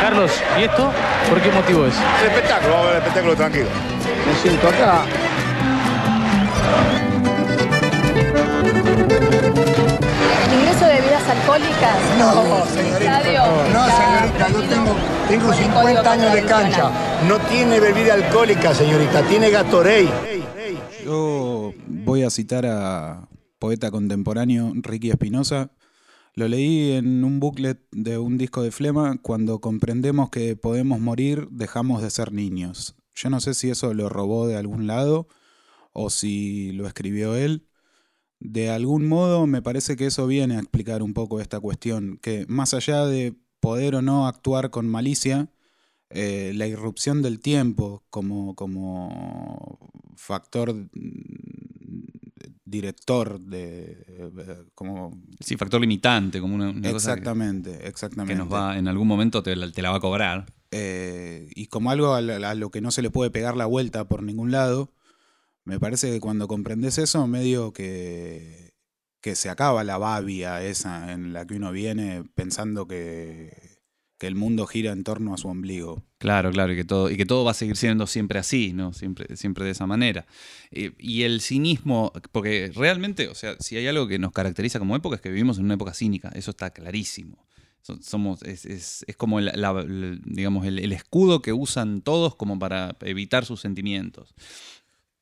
Carlos, ¿y esto por qué motivo es? El espectáculo, vamos a ver el espectáculo tranquilo. Me siento acá. ¿El ingreso de bebidas alcohólicas? No, señorita. No, señorita, yo tengo, tengo por el 50 Código años de cancha. No tiene bebida alcohólica, señorita, tiene Gatorade. Yo voy a citar a poeta contemporáneo Ricky Espinosa. Lo leí en un booklet de un disco de Flema. Cuando comprendemos que podemos morir, dejamos de ser niños. Yo no sé si eso lo robó de algún lado o si lo escribió él. De algún modo me parece que eso viene a explicar un poco esta cuestión, que más allá de poder o no actuar con malicia, eh, la irrupción del tiempo como, como factor director de eh, como Sí, factor limitante, como una, una cosa que- exactamente que, exactamente nos va, en algún momento te, la- te la va a cobrar. Eh, y como algo a, a lo que no se le puede pegar la vuelta por ningún lado me parece que cuando comprendes eso medio que que se acaba la babia esa en la que uno viene pensando que que el mundo gira en torno a su ombligo Claro, claro, y que todo, y que todo va a seguir siendo siempre así, ¿no? Siempre, siempre de esa manera. Eh, y el cinismo, porque realmente, o sea, si hay algo que nos caracteriza como época es que vivimos en una época cínica, eso está clarísimo. So- Somos, es, es- es como el, la- el- digamos, el, el escudo que usan todos como para evitar sus sentimientos.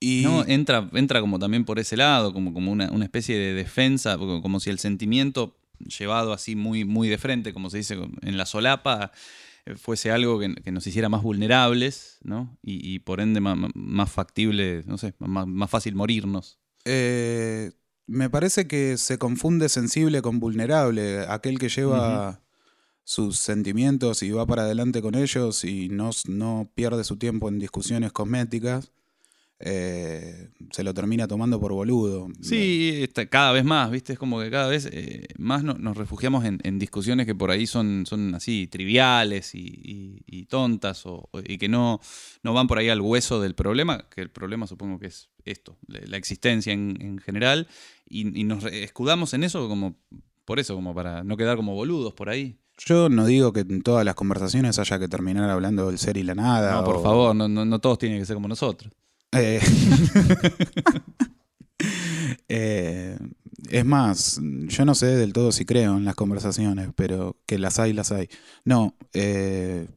y No, entra, entra como también por ese lado, como, como una, una especie de defensa, como si el sentimiento llevado así muy, muy de frente, como se dice en la solapa, eh, fuese algo que, que nos hiciera más vulnerables, ¿no? Y, y por ende más, factible, no sé, más, más fácil morirnos. Eh, me parece que se confunde sensible con vulnerable. Aquel que lleva sus sentimientos y va para adelante con ellos y no, no pierde su tiempo en discusiones cosméticas, eh, se lo termina tomando por boludo. Sí, está- cada vez más, ¿viste? Es como que cada vez eh, más no- nos refugiamos en, en discusiones que por ahí son, son así triviales y, y- y tontas o, y que no, no van por ahí al hueso del problema, que el problema supongo que es esto, la, existencia en, en general, y, y nos escudamos en eso como por eso, como para no quedar como boludos por ahí. Yo no digo que en todas las conversaciones haya que terminar hablando del ser y la nada. No, por o- favor, no, no, no todos tienen que ser como nosotros. Eh, eh, es más, yo no sé del todo si creo en las conversaciones, pero que las hay, las hay. No, eh,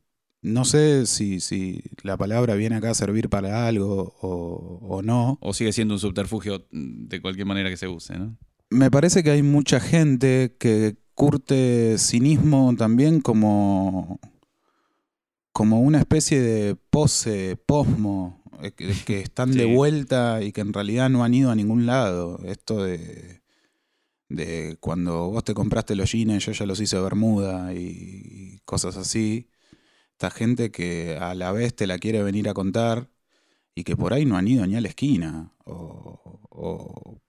no sé si, si la palabra viene acá a servir para algo o, o no. O sigue siendo un subterfugio mm, de cualquier manera que se use, ¿no? Me parece que hay mucha gente que curte cinismo también como, como una especie de pose, posmo, que, que están de vuelta y que en realidad no han ido a ningún lado. Esto de, de cuando vos te compraste los jeans, yo ya los hice bermuda y cosas así. Esta gente que a la vez te la quiere venir a contar y que por ahí no han ido ni a la esquina. O, o-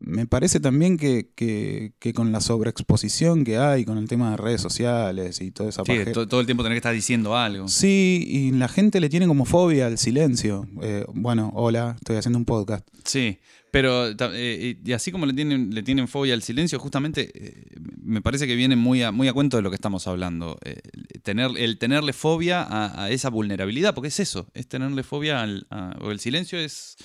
me parece también que, que- que con la sobreexposición que hay, con el tema de redes sociales y toda esa Sí, paje- todo el tiempo tener que estar diciendo algo. Sí, y la gente le tiene como fobia al silencio. Eh, bueno, hola, estoy haciendo un podcast. Sí, pero ta- eh, y así como le tienen, le tienen fobia al silencio, justamente eh, me parece que viene muy a, muy a cuento de lo que estamos hablando. Eh, tener, el tenerle fobia a, a esa vulnerabilidad, porque es eso, es tenerle fobia al a- o el silencio es,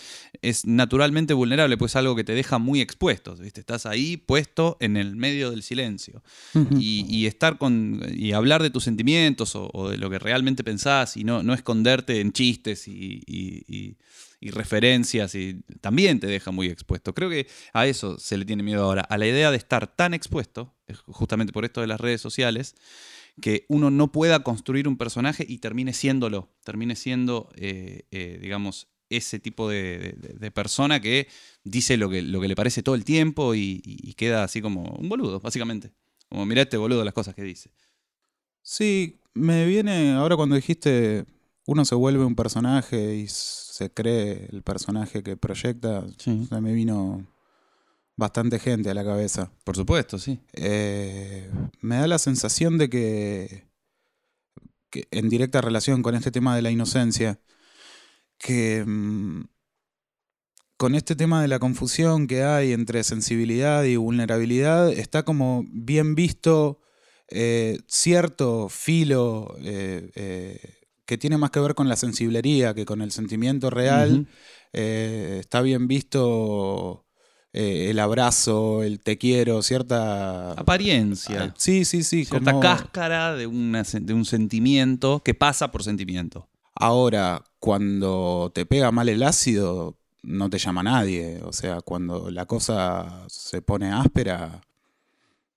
es naturalmente vulnerable, pues es algo que te deja muy expuesto. ¿viste? Estás ahí puesto en el medio del silencio. y, y estar con. y hablar de tus sentimientos o, o de lo que realmente pensás y no, no esconderte en chistes y, y- y- y referencias y también te deja muy expuesto. Creo que a eso se le tiene miedo ahora, a la idea de estar tan expuesto, justamente por esto de las redes sociales, que uno no pueda construir un personaje y termine siéndolo, termine siendo, eh, eh, digamos, ese tipo de, persona que dice lo que, lo que le parece todo el tiempo y- y queda así como un boludo, básicamente. Como, mirá este boludo las cosas que dice. Sí, me viene ahora cuando dijiste uno se vuelve un personaje y se cree el personaje que proyecta, Sí. se me vino bastante gente a la cabeza. Por supuesto, sí. Eh, me da la sensación de que, que en directa relación con este tema de la inocencia, que mm, con este tema de la confusión que hay entre sensibilidad y vulnerabilidad, está como bien visto eh, cierto filo eh, que tiene más que ver con la sensiblería que con el sentimiento real. Eh, está bien visto eh, el abrazo, el te quiero, cierta... Apariencia. Sí, sí, sí. Cierta como- cáscara de, una de un sentimiento que pasa por sentimiento. Ahora, cuando te pega mal el ácido, no te llama nadie. O sea, cuando la cosa se pone áspera,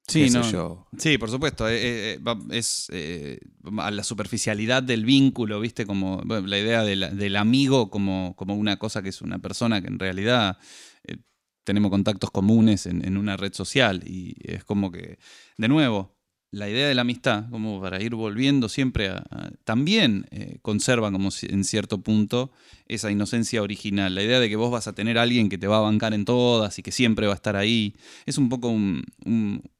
Sí, no. yo. Sí, por supuesto. eh, eh, va- es eh, a la superficialidad del vínculo, ¿viste? Como bueno, la idea de la- del amigo como, como una cosa que es una persona que en realidad eh, tenemos contactos comunes en, en una red social. Y es como que, de nuevo, la idea de la amistad, como para ir volviendo siempre a. también eh, conserva, como en cierto punto, esa inocencia original. La idea de que vos vas a tener a alguien que te va a bancar en todas y que siempre va a estar ahí. Es un poco un.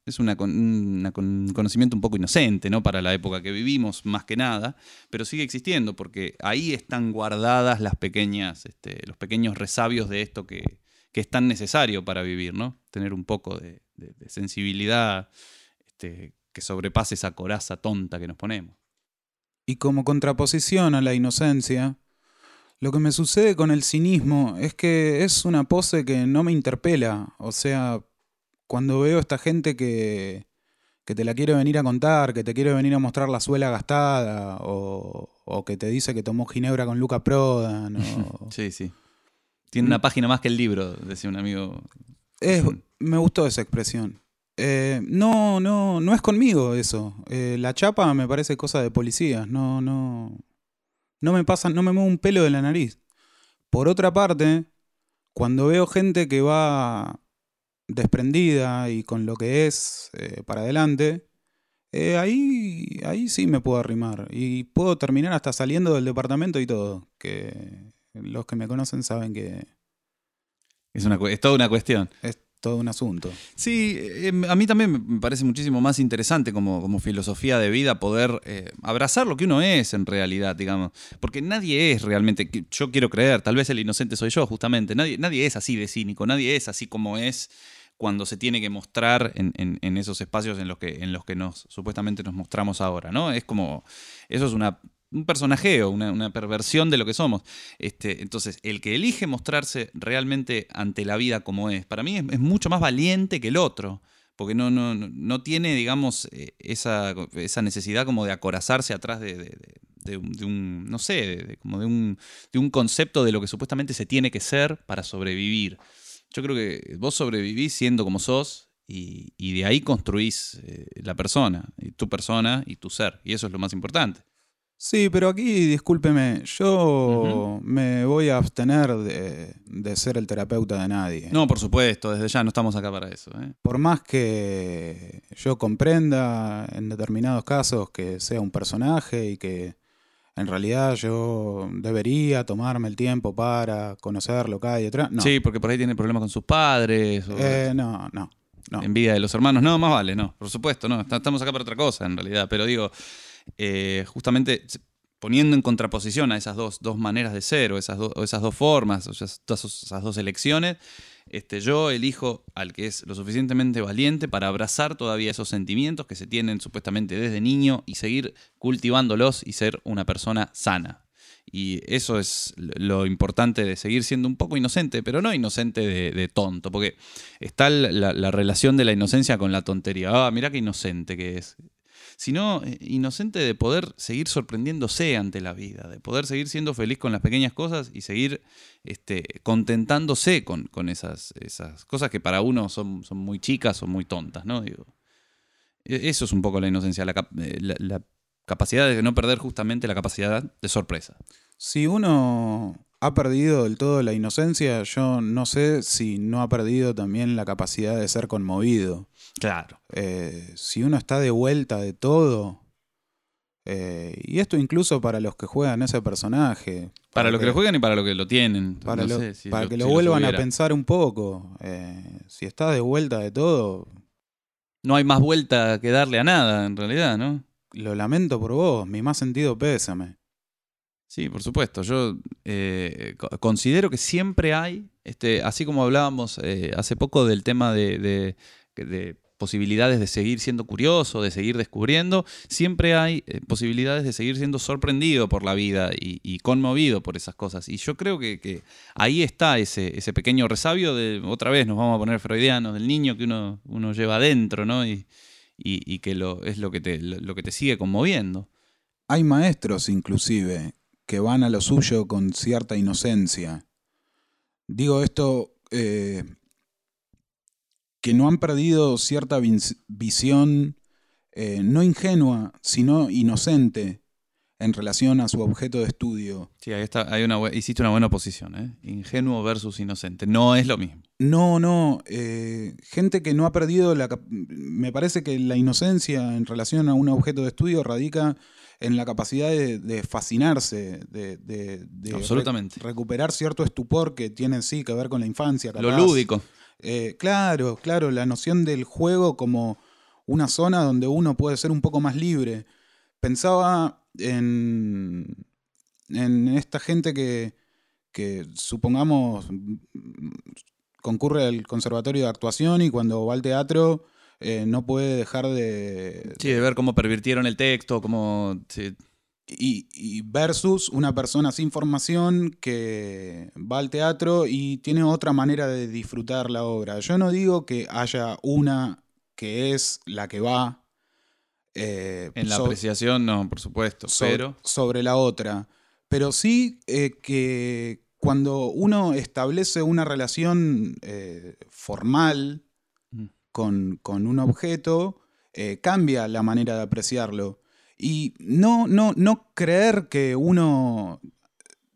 es una, un conocimiento un poco inocente, ¿no? Para la época que vivimos, más que nada. Pero sigue existiendo, porque ahí están guardadas las pequeñas, este, los pequeños resabios de esto que, que es tan necesario para vivir, ¿no? Tener un poco de, de- de sensibilidad este, que sobrepase esa coraza tonta que nos ponemos. Y como contraposición a la inocencia, lo que me sucede con el cinismo es que es una pose que no me interpela. O sea, cuando veo a esta gente que, que te la quiere venir a contar, que te quiere venir a mostrar la suela gastada, o, o que te dice que tomó ginebra con Luca Prodan, o... Sí, sí. Tiene una página más que el libro, decía un amigo. Es- me gustó esa expresión. Eh, no, no, no es conmigo eso. Eh, la chapa me parece cosa de policías. No, no. No me pasa, no me mueve un pelo de la nariz. Por otra parte, cuando veo gente que va desprendida y con lo que es eh, para adelante, eh, ahí, ahí sí me puedo arrimar. Y puedo terminar hasta saliendo del departamento y todo. Que los que me conocen saben que Es, una, es toda una cuestión. es todo un asunto. Sí, eh, a mí también me parece muchísimo más interesante como, como filosofía de vida poder eh, abrazar lo que uno es en realidad, digamos. Porque nadie es realmente, yo quiero creer, tal vez el inocente soy yo, justamente. Nadie, nadie es así de cínico, nadie es así como es cuando se tiene que mostrar en, en- en esos espacios en los que, en los que nos supuestamente nos mostramos ahora, ¿no? Es como, eso es una, un personajeo, una, una perversión de lo que somos. Este, entonces, el que elige mostrarse realmente ante la vida como es, para mí es, mucho más valiente que el otro. Porque no, no, no- tiene, digamos, eh, esa, esa necesidad como de acorazarse atrás de, un, no sé, como un, de un concepto de lo que supuestamente se tiene que ser para sobrevivir. Yo creo que vos sobrevivís siendo como sos y, y de ahí construís eh, la persona, y tu persona y tu ser. Y eso es lo más importante. Sí, pero aquí, discúlpeme, yo me voy a abstener de, de ser el terapeuta de nadie. No, por supuesto, desde ya no estamos acá para eso. ¿eh? Por más que yo comprenda en determinados casos que sea un personaje y que en realidad yo debería tomarme el tiempo para conocer lo que hay detrás. No, Sí, porque por ahí tiene problemas con sus padres. O Eh, no, no, no. Envidia de los hermanos. No, más vale, no. Por supuesto, no. Estamos acá para otra cosa, en realidad. Pero digo, eh, justamente poniendo en contraposición a esas dos, dos maneras de ser, o esas, esas dos formas, o esas, dos elecciones, este, yo elijo al que es lo suficientemente valiente para abrazar todavía esos sentimientos que se tienen supuestamente desde niño y seguir cultivándolos y ser una persona sana. Y eso es lo importante de seguir siendo un poco inocente, pero no inocente de, tonto, porque está la, la- la relación de la inocencia con la tontería. Ah, mirá qué inocente que es. Sino eh, inocente de poder seguir sorprendiéndose ante la vida, de poder seguir siendo feliz con las pequeñas cosas y seguir este, contentándose con, con esas, esas cosas que para uno son, son muy chicas o muy tontas, ¿no? Digo, e- eso es un poco la inocencia, eh, la capacidad de no perder justamente la capacidad de sorpresa. Si uno ha perdido del todo la inocencia, yo no sé si no ha perdido también la capacidad de ser conmovido. Claro. Eh, si uno está de vuelta de todo, eh, y esto incluso para los que juegan ese personaje, Para lo que lo juegan y para lo que lo tienen. para, No lo, sé si para que si lo vuelvan a pensar un poco, eh, si estás de vuelta de todo, No hay más vuelta que darle a nada, en realidad, ¿no? lo lamento por vos, mi más sentido pésame. Sí, por supuesto. Yo eh, co- considero que siempre hay, este, así como hablábamos eh, hace poco del tema de, de- de posibilidades de seguir siendo curioso, de seguir descubriendo, siempre hay eh, posibilidades de seguir siendo sorprendido por la vida y, conmovido por esas cosas. Y yo creo que, ahí está ese, ese, pequeño resabio de, otra vez nos vamos a poner freudianos, del niño que uno, lleva adentro, ¿no? Y, y, y que lo, es lo que, te, lo que te sigue conmoviendo. Hay maestros inclusive que van a lo suyo con cierta inocencia. Digo esto eh, que no han perdido cierta visión eh, no ingenua, sino inocente en relación a su objeto de estudio. Sí, ahí está, hay una, hiciste una buena oposición, ¿eh? Ingenuo versus inocente. No es lo mismo. No, no. Eh, gente que no ha perdido la... Me parece que la inocencia en relación a un objeto de estudio radica en la capacidad de, fascinarse, de, Absolutamente. recuperar cierto estupor que tiene sí que ver con la infancia. Lo lúdico. Eh, claro, claro, la noción del juego como una zona donde uno puede ser un poco más libre. Pensaba en, en esta gente que, que supongamos concurre al conservatorio de actuación y cuando va al teatro eh, no puede dejar de... Sí, de ver cómo pervirtieron el texto, cómo... Y, versus una persona sin formación que va al teatro y tiene otra manera de disfrutar la obra. Yo no digo que haya una que es la que va. Eh, en la apreciación, no, por supuesto, pero... Sobre la otra. Pero sí eh, que cuando uno establece una relación formal con, un objeto, eh, cambia la manera de apreciarlo. Y no, no, no creer que uno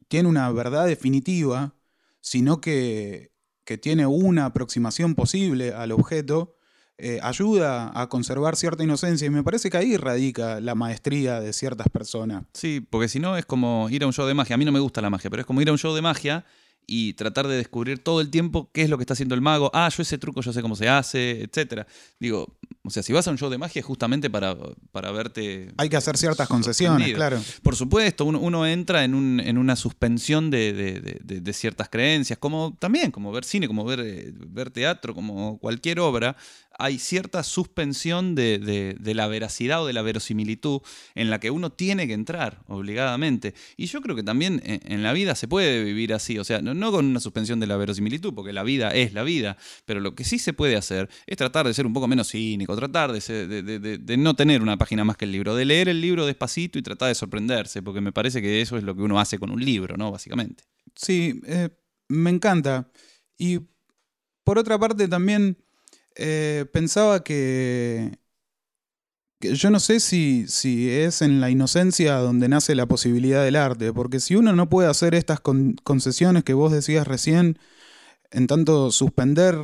tiene una verdad definitiva, sino que, tiene una aproximación posible al objeto, eh, ayuda a conservar cierta inocencia. Y me parece que ahí radica la maestría de ciertas personas. Sí, porque si no es como ir a un show de magia. A mí no me gusta la magia, pero es como ir a un show de magia y tratar de descubrir todo el tiempo qué es lo que está haciendo el mago. Ah, yo ese truco yo sé cómo se hace, etc. Digo, o sea, si vas a un show de magia es justamente para, para verte... Hay que hacer ciertas concesiones, claro. Por supuesto, uno, entra en, un, en, una suspensión de, de, ciertas creencias, como también, como ver cine, como ver, eh, ver teatro, como cualquier obra hay cierta suspensión de, la veracidad o de la verosimilitud en la que uno tiene que entrar obligadamente. Y yo creo que también en, la vida se puede vivir así, o sea, no, con una suspensión de la verosimilitud, porque la vida es la vida, pero lo que sí se puede hacer es tratar de ser un poco menos cínico, tratar de, de no tener una página más que el libro, de leer el libro despacito y tratar de sorprenderse, porque me parece que eso es lo que uno hace con un libro, ¿no? Básicamente. Sí, eh, me encanta. Y por otra parte también eh, pensaba que, yo no sé si, si, es en la inocencia donde nace la posibilidad del arte, porque si uno no puede hacer estas concesiones que vos decías recién, en tanto suspender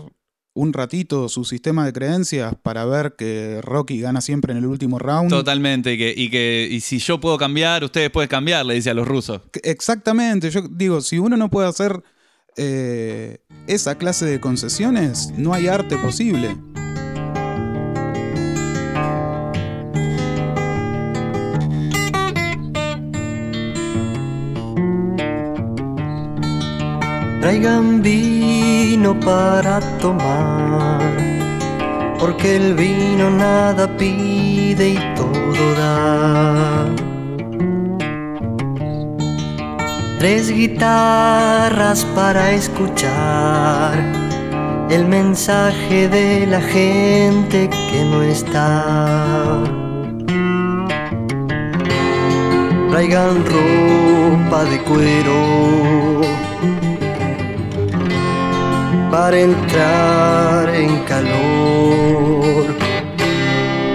un ratito su sistema de creencias para ver que Rocky gana siempre en el último round. Totalmente, y que, y que y si yo puedo cambiar, ustedes pueden cambiar, le dice a los rusos. Exactamente, yo digo, si uno no puede hacer eh, esa clase de concesiones, no hay arte posible. Traigan vino para tomar, porque el vino nada pide y todo da. Tres guitarras para escuchar el mensaje de la gente que no está. Traigan ropa de cuero para entrar en calor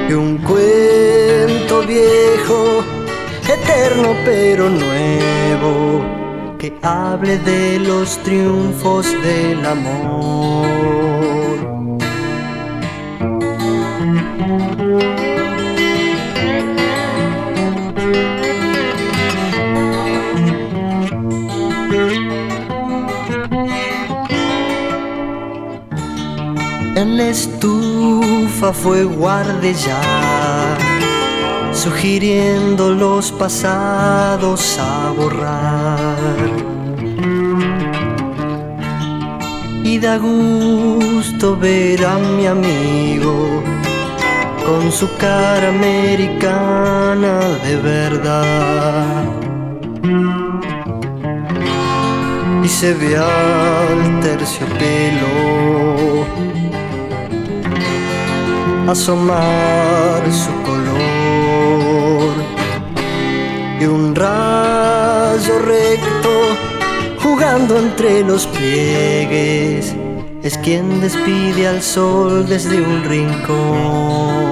y un cuento viejo eterno pero nuevo, que hable de los triunfos del amor. En la estufa fue guarde ya sugiriendo los pasados a borrar. Y da gusto ver a mi amigo con su cara americana de verdad. Y se ve al terciopelo asomar su color y un rayo recto jugando entre los pliegues es quien despide al sol desde un rincón.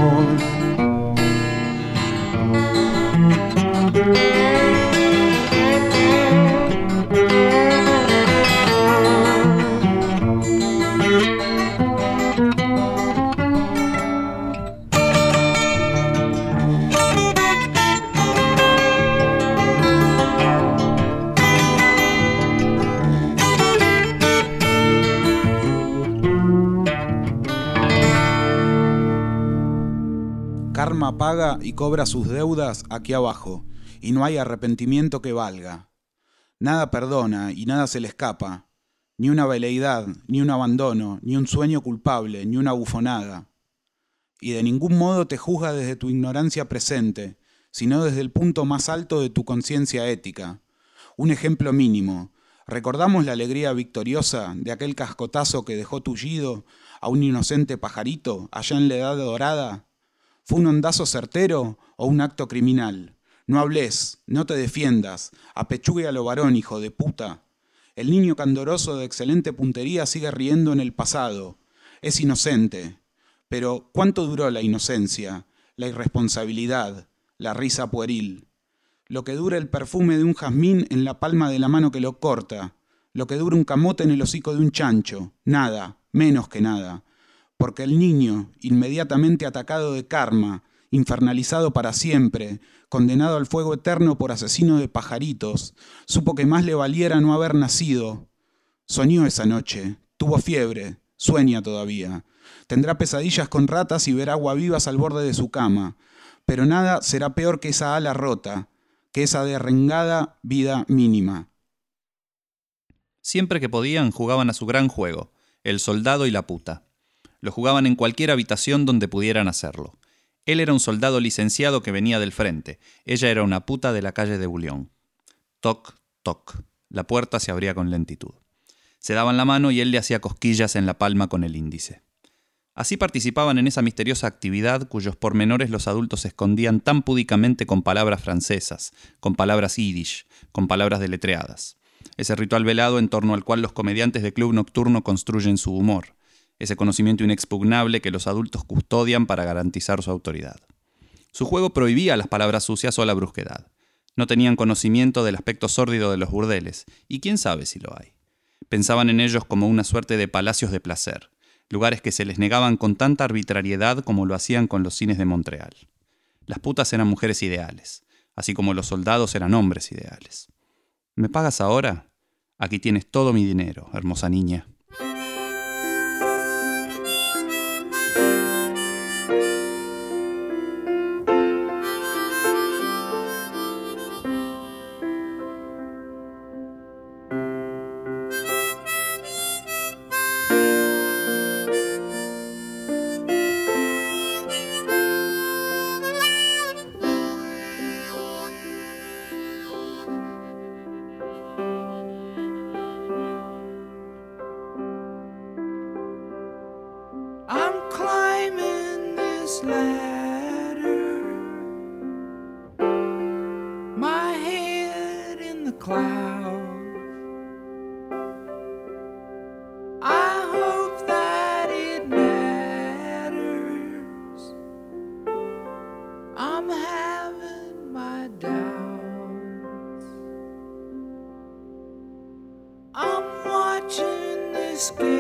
Y cobra sus deudas aquí abajo, y no hay arrepentimiento que valga. Nada perdona y nada se le escapa, ni una veleidad, ni un abandono, ni un sueño culpable, ni una bufonada. Y de ningún modo te juzga desde tu ignorancia presente, sino desde el punto más alto de tu conciencia ética. Un ejemplo mínimo. ¿Recordamos la alegría victoriosa de aquel cascotazo que dejó tullido a un inocente pajarito allá en la edad dorada? ¿Fue un ondazo certero o un acto criminal? No hables, no te defiendas, apechugue a lo varón, hijo de puta. El niño candoroso de excelente puntería sigue riendo en el pasado. Es inocente. Pero ¿cuánto duró la inocencia, la irresponsabilidad, la risa pueril? Lo que dura el perfume de un jazmín en la palma de la mano que lo corta, lo que dura un camote en el hocico de un chancho, nada, menos que nada porque el niño, inmediatamente atacado de karma, infernalizado para siempre, condenado al fuego eterno por asesino de pajaritos, supo que más le valiera no haber nacido. Soñó esa noche, tuvo fiebre, sueña todavía. Tendrá pesadillas con ratas y verá agua vivas al borde de su cama, pero nada será peor que esa ala rota, que esa derrengada vida mínima. Siempre que podían jugaban a su gran juego, el soldado y la puta. Lo jugaban en cualquier habitación donde pudieran hacerlo. Él era un soldado licenciado que venía del frente. Ella era una puta de la calle de Bulión. Toc, toc. La puerta se abría con lentitud. Se daban la mano y él le hacía cosquillas en la palma con el índice. Así participaban en esa misteriosa actividad cuyos pormenores los adultos escondían tan púdicamente con palabras francesas, con palabras yiddish, con palabras deletreadas. Ese ritual velado en torno al cual los comediantes de club nocturno construyen su humor, ese conocimiento inexpugnable que los adultos custodian para garantizar su autoridad. Su juego prohibía las palabras sucias o la brusquedad. No tenían conocimiento del aspecto sórdido de los burdeles, y quién sabe si lo hay. Pensaban en ellos como una suerte de palacios de placer, lugares que se les negaban con tanta arbitrariedad como lo hacían con los cines de Montreal. Las putas eran mujeres ideales, así como los soldados eran hombres ideales. ¿Me pagas ahora? Aquí tienes todo mi dinero, hermosa niña. escape.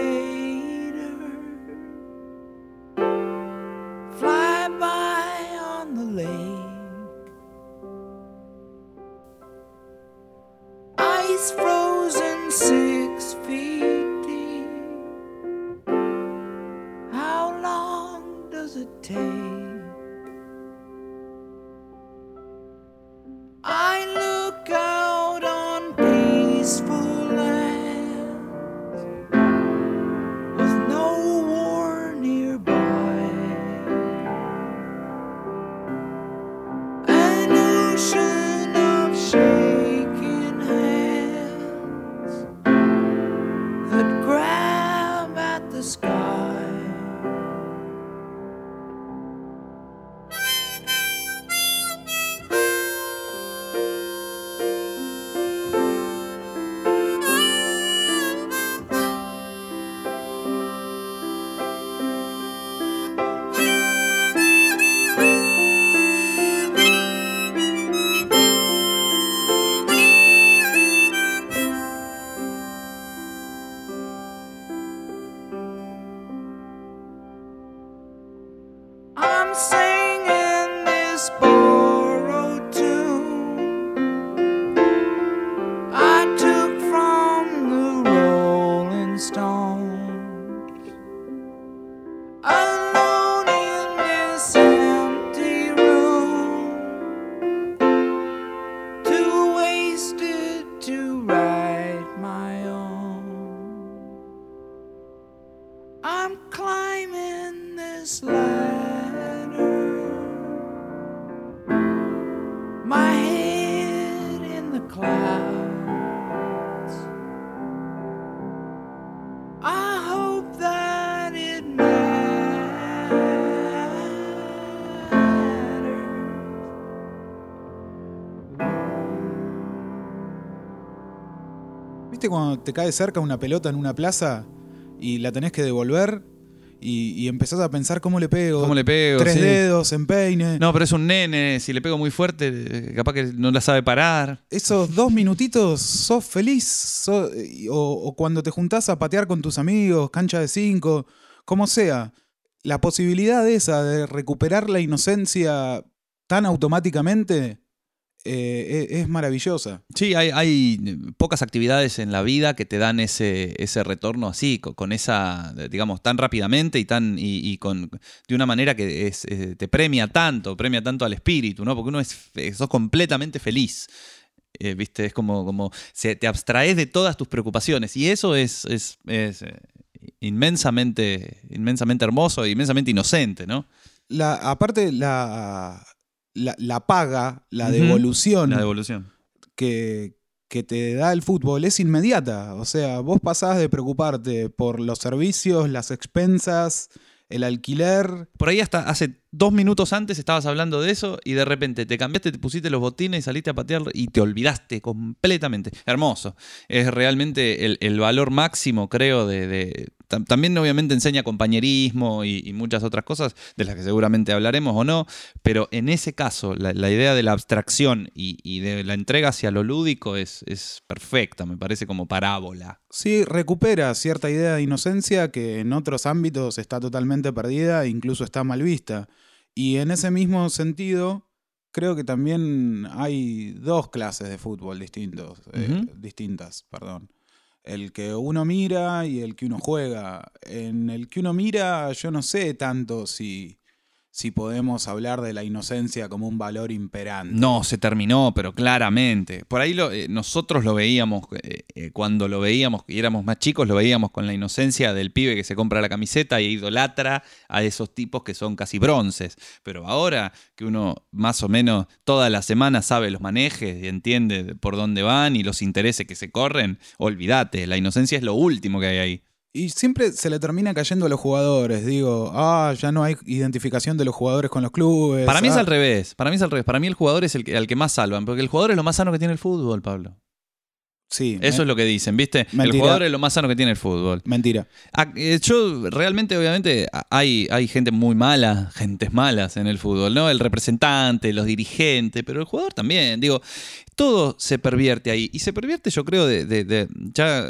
Cuando te cae cerca una pelota en una plaza y la tenés que devolver y, y empezás a pensar cómo le pego? ¿Cómo le pego? Tres Sí. dedos, empeine. No, pero es un nene, si le pego muy fuerte, capaz que no la sabe parar. Esos dos minutitos sos feliz. sos- o, o cuando te juntás a patear con tus amigos, cancha de cinco, como sea. La posibilidad esa de recuperar la inocencia tan automáticamente eh, es, es maravillosa. Sí, hay, hay pocas actividades en la vida que te dan ese, ese retorno así, co- con, esa, digamos, tan rápidamente y tan y, y con de una manera que es, te premia tanto, premia tanto al espíritu, ¿no? Porque uno es, sos completamente feliz. Eh, ¿Viste? Es como, como se, te abstraes de todas tus preocupaciones. Y eso es, es, es, eh, inmensamente, inmensamente hermoso e inmensamente inocente, ¿no? La, aparte, la, la, la paga, la devolución La devolución. que, que te da el fútbol es inmediata. O sea, vos pasás de preocuparte por los servicios, las expensas, el alquiler. Por ahí hasta hace dos minutos antes estabas hablando de eso y de repente te cambiaste, te pusiste los botines y saliste a patear y te olvidaste completamente. Hermoso. Es realmente el, valor máximo, creo, de... de- tam- también obviamente enseña compañerismo y, muchas otras cosas de las que seguramente hablaremos o no, pero en ese caso la, idea de la abstracción y, y de la entrega hacia lo lúdico es, es perfecta, me parece como parábola. Sí, recupera cierta idea de inocencia que en otros ámbitos está totalmente perdida e incluso está mal vista. Y en ese mismo sentido, creo que también hay dos clases de fútbol distintos, eh, distintas. Perdón. El que uno mira y el que uno juega. En el que uno mira, yo no sé tanto si, si podemos hablar de la inocencia como un valor imperante. No, se terminó, pero claramente. Por ahí lo- eh, nosotros lo veíamos, eh, eh, cuando lo veíamos y éramos más chicos, lo veíamos con la inocencia del pibe que se compra la camiseta y idolatra a esos tipos que son casi bronces. Pero ahora que uno más o menos toda la semana sabe los manejes y entiende de por dónde van y los intereses que se corren, olvídate, la inocencia es lo último que hay ahí. Y siempre se le termina cayendo a los jugadores. Digo, ah, ya no hay identificación de los jugadores con los clubes. Para mí es ah. al revés, para mí es al revés. Para mí el jugador es el que, al que más salvan, porque el jugador es lo más sano que tiene el fútbol, Pablo. Sí, Eso me- es lo que dicen, ¿viste? El jugador es lo más sano que tiene el fútbol. mentira. Ah, eh, Yo realmente, obviamente, hay, hay gente muy mala, gentes malas en el fútbol, ¿no? El representante, los dirigentes, pero el jugador también. Digo, todo se pervierte ahí. Y se pervierte, yo creo, de, de- de- ya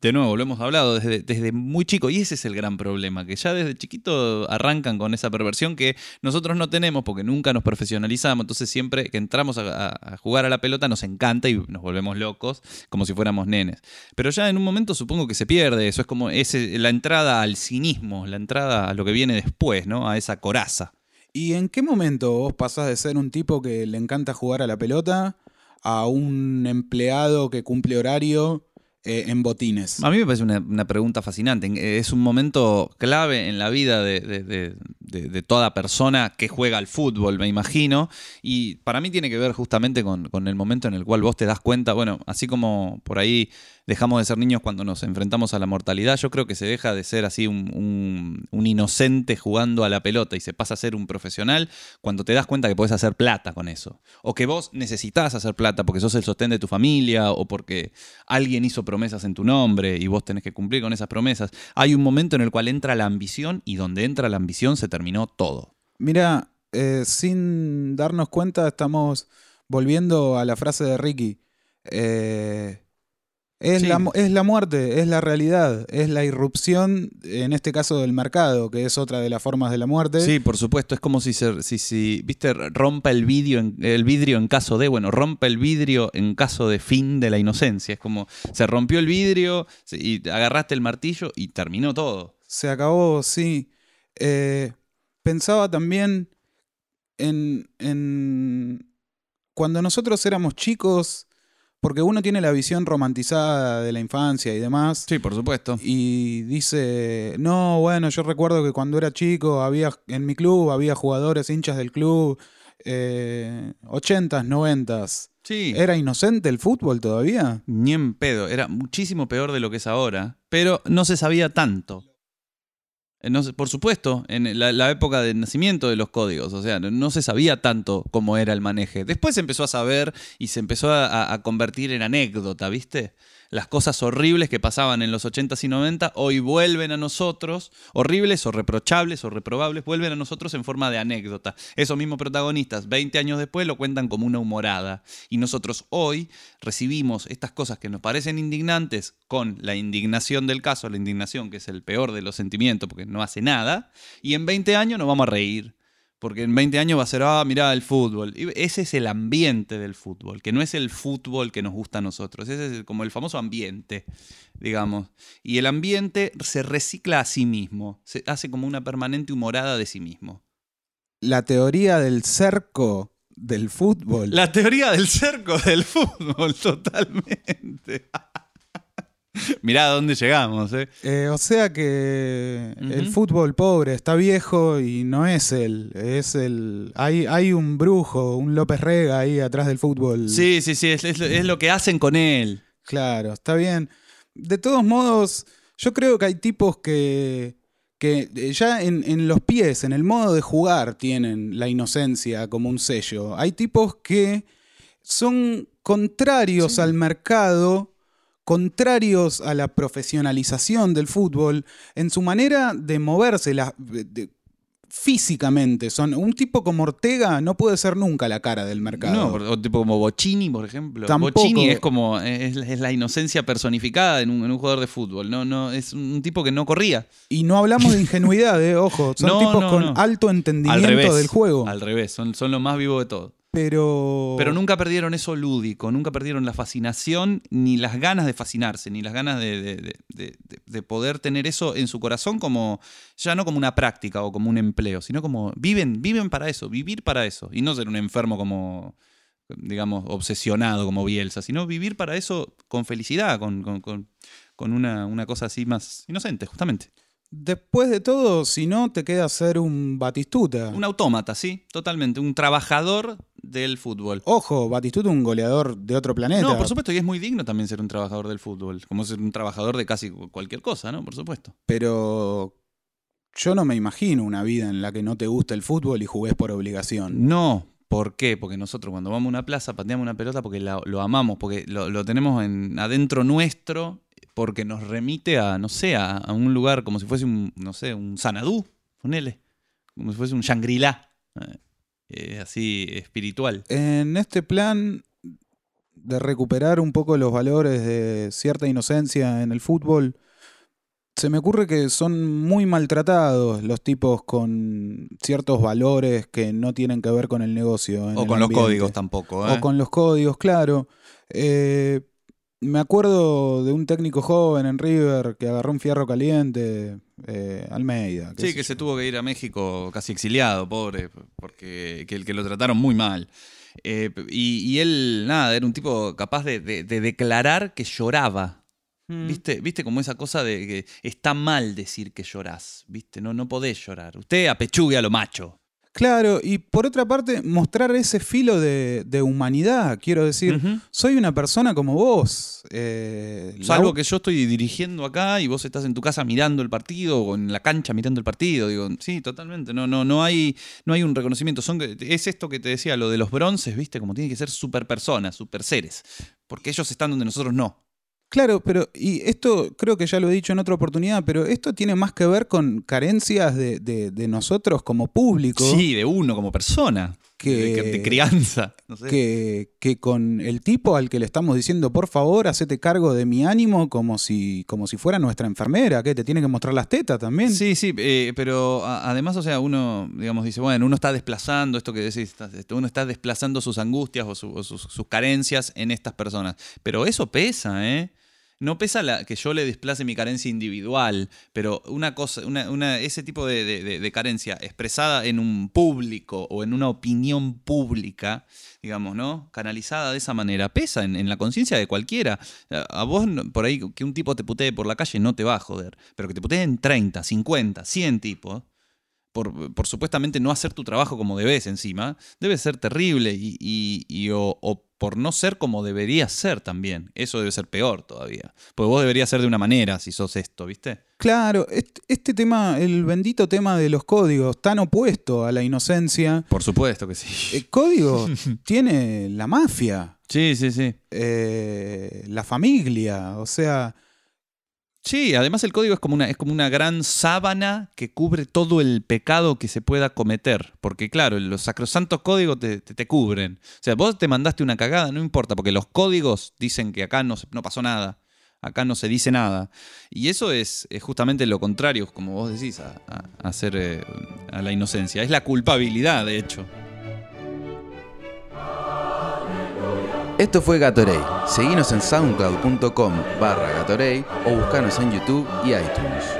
de nuevo, lo hemos hablado, desde, desde muy chico. Y ese es el gran problema, que ya desde chiquito arrancan con esa perversión que nosotros no tenemos porque nunca nos profesionalizamos. Entonces siempre que entramos a, a- a jugar a la pelota nos encanta y nos volvemos locos, como si fuéramos nenes. Pero ya en un momento supongo que se pierde eso. Es como ese, la entrada al cinismo, la entrada a lo que viene después, ¿no? A esa coraza. ¿Y en qué momento vos pasás de ser un tipo que le encanta jugar a la pelota a un empleado que cumple horario eh, en botines. A mí me parece una, pregunta fascinante. Eh, Es un momento clave en la vida de- de- de toda persona que juega al fútbol, me imagino. Y para mí tiene que ver justamente con, con el momento en el cual vos te das cuenta, bueno, así como por ahí dejamos de ser niños cuando nos enfrentamos a la mortalidad, yo creo que se deja de ser así un, un- inocente jugando a la pelota y se pasa a ser un profesional cuando te das cuenta que podés hacer plata con eso. O que vos necesitas hacer plata porque sos el sostén de tu familia o porque alguien hizo promesas en tu nombre y vos tenés que cumplir con esas promesas. Hay un momento en el cual entra la ambición y donde entra la ambición se terminó todo. Mira, eh, sin darnos cuenta estamos volviendo a la frase de Ricky. Eh, es, Sí. la, es la muerte, es la realidad, es la irrupción, en este caso del mercado, que es otra de las formas de la muerte. Sí, por supuesto, es como si se, si, si, viste, rompa el vidrio, en, el vidrio en caso de, bueno, rompa el vidrio en caso de fin de la inocencia. Es como se rompió el vidrio y agarraste el martillo y terminó todo. Se acabó, sí. Eh, pensaba también en, en cuando nosotros éramos chicos, porque uno tiene la visión romantizada de la infancia y demás. Sí, por supuesto. y dice, no, bueno, yo recuerdo que cuando era chico había en mi club había jugadores hinchas del club, eh, 80s, 90s. Sí. ¿Era inocente el fútbol todavía? Ni en pedo. Era muchísimo peor de lo que es ahora. Pero no se sabía tanto. Eh, por supuesto, en la, época del nacimiento de los códigos, o sea, no, se sabía tanto cómo era el maneje. Después se empezó a saber y se empezó a- a convertir en anécdota, ¿viste? Las cosas horribles que pasaban en los 80s y 90 hoy vuelven a nosotros, horribles o reprochables o reprobables, vuelven a nosotros en forma de anécdota. Esos mismos protagonistas, 20 años después, lo cuentan como una humorada. Y nosotros hoy recibimos estas cosas que nos parecen indignantes con la indignación del caso, la indignación que es el peor de los sentimientos porque no hace nada, y en 20 años nos vamos a reír. Porque en 20 años va a ser, ah, mirá, el fútbol. Y ese es el ambiente del fútbol, que no es el fútbol que nos gusta a nosotros. Ese es como el famoso ambiente, digamos. Y el ambiente se recicla a sí mismo, se hace como una permanente humorada de sí mismo. La teoría del cerco del fútbol. La teoría del cerco del fútbol, totalmente. Mirá a dónde llegamos, ¿eh? Eh, o sea que el fútbol pobre está viejo y no es él, es el... Hay, hay un brujo, un López Rega ahí atrás del fútbol. Sí, sí, sí, es, es- es lo que hacen con él. Claro, está bien. De todos modos, yo creo que hay tipos que, que eh, ya en, en los pies, en el modo de jugar, tienen la inocencia como un sello. Hay tipos que son contrarios al mercado, contrarios a la profesionalización del fútbol, en su manera de moverse la- de- físicamente. Son, un tipo como Ortega no puede ser nunca la cara del mercado. No, o tipo como Bocini, por ejemplo. Tampoco. Bocini es como es, es la inocencia personificada en un, en un jugador de fútbol. No, no, es un tipo que no corría. Y no hablamos de ingenuidad, eh, ojo. Son No, tipos no, con no. alto Al entendimiento revés. del juego. Al revés, son, son lo más vivo de todo. Pero. Pero nunca perdieron eso lúdico, nunca perdieron la fascinación, ni las ganas de fascinarse, ni las ganas de, de- de- de- de- de poder tener eso en su corazón como, ya no como una práctica o como un empleo, sino como viven, viven para eso, vivir para eso, y no ser un enfermo como, digamos, obsesionado como Bielsa, sino vivir para eso con felicidad, con, con- con- con una, una cosa así más inocente, justamente. Después de todo, si no, te queda ser un Batistuta. Un autómata, sí, totalmente, un trabajador del fútbol. Ojo, Batistuta un goleador de otro planeta. No, por supuesto, y es muy digno también ser un trabajador del fútbol, como ser un trabajador de casi cualquier cosa, ¿no? Por supuesto. Pero. Yo no me imagino una vida en la que no te gusta el fútbol y jugués por obligación. No, ¿por qué? Porque nosotros cuando vamos a una plaza pateamos una pelota porque la- lo amamos, porque lo, lo tenemos en, adentro nuestro, porque nos remite a, no sé, a, a un lugar como si fuese un, no sé, un Sanadú, ponele, como si fuese un Shangri-La, eh, así espiritual. En este plan de recuperar un poco los valores de cierta inocencia en el fútbol, se me ocurre que son muy maltratados los tipos con ciertos valores que no tienen que ver con el negocio. en O el con los códigos tampoco, ¿eh? O con los códigos, claro. Eh, me acuerdo de un técnico joven en River que agarró un fierro caliente, eh, Almeida. Sí, que se tuvo que ir a México casi exiliado, pobre, porque que, que lo trataron muy mal. Eh, y, y él, nada, era un tipo capaz de, de- de declarar que lloraba Mm. ¿Viste? ¿Viste como esa cosa de que está mal decir que llorás? ¿Viste? No, no podés llorar. Usted apechugue a lo macho. Claro, y por otra parte, mostrar ese filo de, de humanidad. Quiero decir, soy una persona como vos. eh, que yo estoy dirigiendo acá y vos estás en tu casa mirando el partido o en la cancha mirando el partido. Digo, sí, totalmente. No, no, no hay, no hay un reconocimiento. Son, es esto que te decía, lo de los bronces, ¿viste? Como tienen que ser super personas, super seres. Porque ellos están donde nosotros no. Claro, pero, y esto creo que ya lo he dicho en otra oportunidad, pero esto tiene más que ver con carencias de, de- de nosotros como público Sí, de uno como persona. Que- De, de crianza. No sé. que, que con el tipo al que le estamos diciendo, por favor, hacete cargo de mi ánimo como si, como si fuera nuestra enfermera, que te tiene que mostrar las tetas también. Sí, sí, eh, pero además, o sea, uno, digamos, dice, bueno, uno está desplazando esto que decís, esto- uno está desplazando sus angustias o, su- o sus, sus carencias en estas personas. Pero eso pesa, ¿eh? No pesa la, que yo le desplace mi carencia individual, pero una cosa, una, una- ese tipo de, carencia expresada en un público o en una opinión pública, digamos, ¿no? Canalizada de esa manera, pesa en, la conciencia de cualquiera. A vos, por ahí, que un tipo te putee por la calle no te va a joder, pero que te puteen 30, 50, 100 tipos, por, por supuestamente no hacer tu trabajo como debes encima, debe ser terrible y, y- y o, o por no ser como deberías ser también. Eso debe ser peor todavía. Porque vos deberías ser de una manera si sos esto, ¿viste? Claro, este, este tema, el bendito tema de los códigos, tan opuesto a la inocencia. Por supuesto que sí. El código tiene la mafia, Sí, sí, sí. eh, la familia, o sea, Sí, además el código es como una, es como una gran sábana que cubre todo el pecado que se pueda cometer. Porque claro, los sacrosantos códigos te, te- cubren. O sea, vos te mandaste una cagada, no importa, porque los códigos dicen que acá no, no pasó nada. Acá no se dice nada. Y eso es, es justamente lo contrario, como vos decís, a, a- eh, a la inocencia. Es la culpabilidad, de hecho. Esto fue Gatorade. Seguinos en soundcloud.com barra Gatorade o buscanos en YouTube y iTunes.